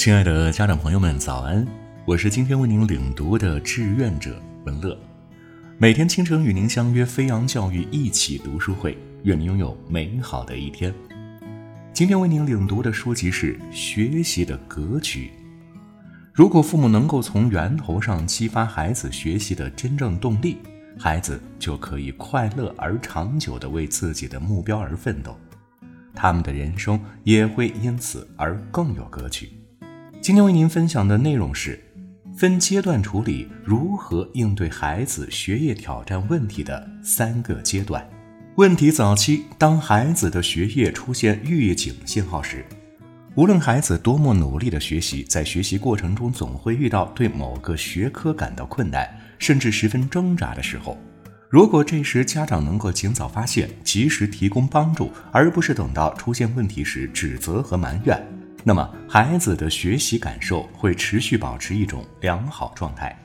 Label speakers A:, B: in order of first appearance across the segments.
A: 亲爱的家长朋友们，早安！我是今天为您领读的志愿者文乐，每天清晨与您相约飞扬教育一起读书会，愿您拥有美好的一天。今天为您领读的书籍是《学习的格局》。如果父母能够从源头上激发孩子学习的真正动力，孩子就可以快乐而长久地为自己的目标而奋斗，他们的人生也会因此而更有格局。今天为您分享的内容是分阶段处理如何应对孩子学业挑战问题的三个阶段。问题早期，当孩子的学业出现预警信号时，无论孩子多么努力的学习，在学习过程中总会遇到对某个学科感到困难，甚至十分挣扎的时候。如果这时家长能够尽早发现，及时提供帮助，而不是等到出现问题时指责和埋怨。那么，孩子的学习感受会持续保持一种良好状态，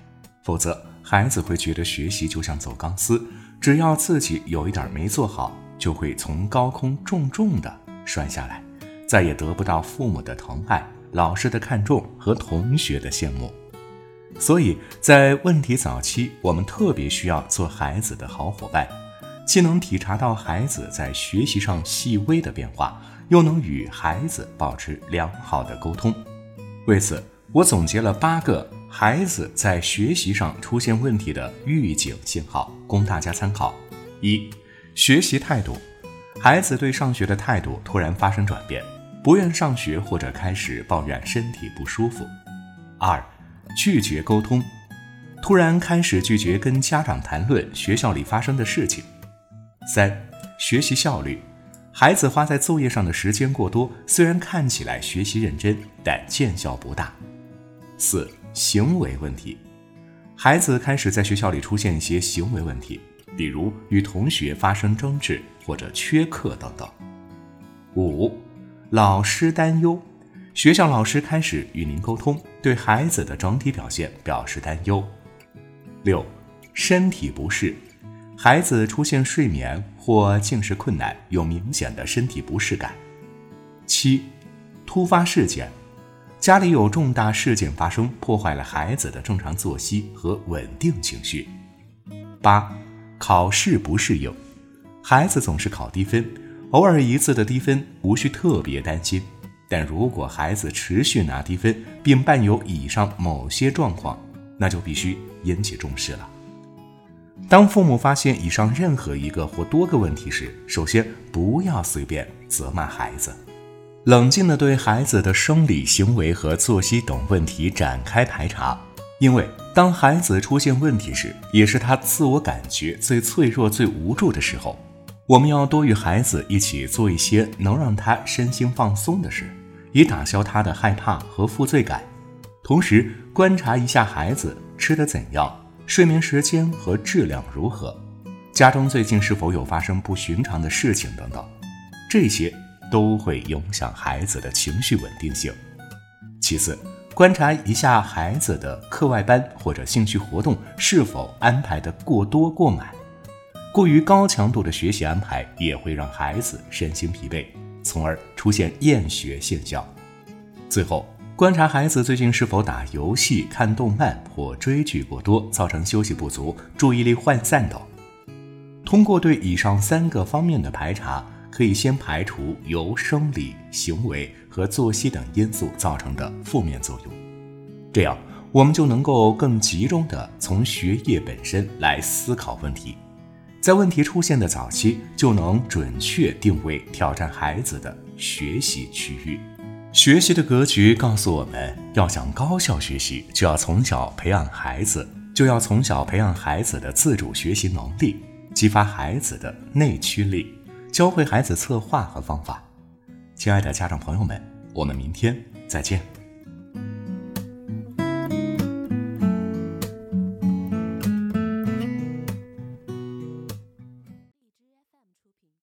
A: 否则，孩子会觉得学习就像走钢丝，只要自己有一点没做好，就会从高空重重的摔下来，再也得不到父母的疼爱、老师的看重和同学的羡慕。所以在问题早期，我们特别需要做孩子的好伙伴，既能体察到孩子在学习上细微的变化。又能与孩子保持良好的沟通。为此，我总结了八个孩子在学习上出现问题的预警信号，供大家参考。一、学习态度，孩子对上学的态度突然发生转变，不愿上学或者开始抱怨身体不舒服。二、拒绝沟通，突然开始拒绝跟家长谈论学校里发生的事情。三、学习效率。孩子花在作业上的时间过多，虽然看起来学习认真，但见效不大。四、行为问题，孩子开始在学校里出现一些行为问题，比如与同学发生争执或者缺课等等。五、老师担忧，学校老师开始与您沟通，对孩子的整体表现表示担忧。六、身体不适。孩子出现睡眠或进食困难，有明显的身体不适感。七，突发事件，家里有重大事件发生，破坏了孩子的正常作息和稳定情绪。八，考试不适应，孩子总是考低分，偶尔一次的低分无需特别担心，但如果孩子持续拿低分，并伴有以上某些状况，那就必须引起重视了。当父母发现以上任何一个或多个问题时，首先不要随便责骂孩子，冷静地对孩子的生理、行为和作息等问题展开排查。因为当孩子出现问题时，也是他自我感觉最脆弱、最无助的时候。我们要多与孩子一起做一些能让他身心放松的事，以打消他的害怕和负罪感。同时，观察一下孩子吃的怎样。睡眠时间和质量如何？家中最近是否有发生不寻常的事情等等，这些都会影响孩子的情绪稳定性。其次，观察一下孩子的课外班或者兴趣活动是否安排的过多过满，过于高强度的学习安排也会让孩子身心疲惫，从而出现厌学现象。最后。观察孩子最近是否打游戏、看动漫或追剧过多，造成休息不足、注意力涣散等。通过对以上三个方面的排查，可以先排除由生理、行为和作息等因素造成的负面作用。这样，我们就能够更集中地从学业本身来思考问题，在问题出现的早期，就能准确定位挑战孩子的学习区域。学习的格局告诉我们，要想高效学习，就要从小培养孩子，就要从小培养孩子的自主学习能力，激发孩子的内驱力，教会孩子策划和方法。亲爱的家长朋友们，我们明天再见。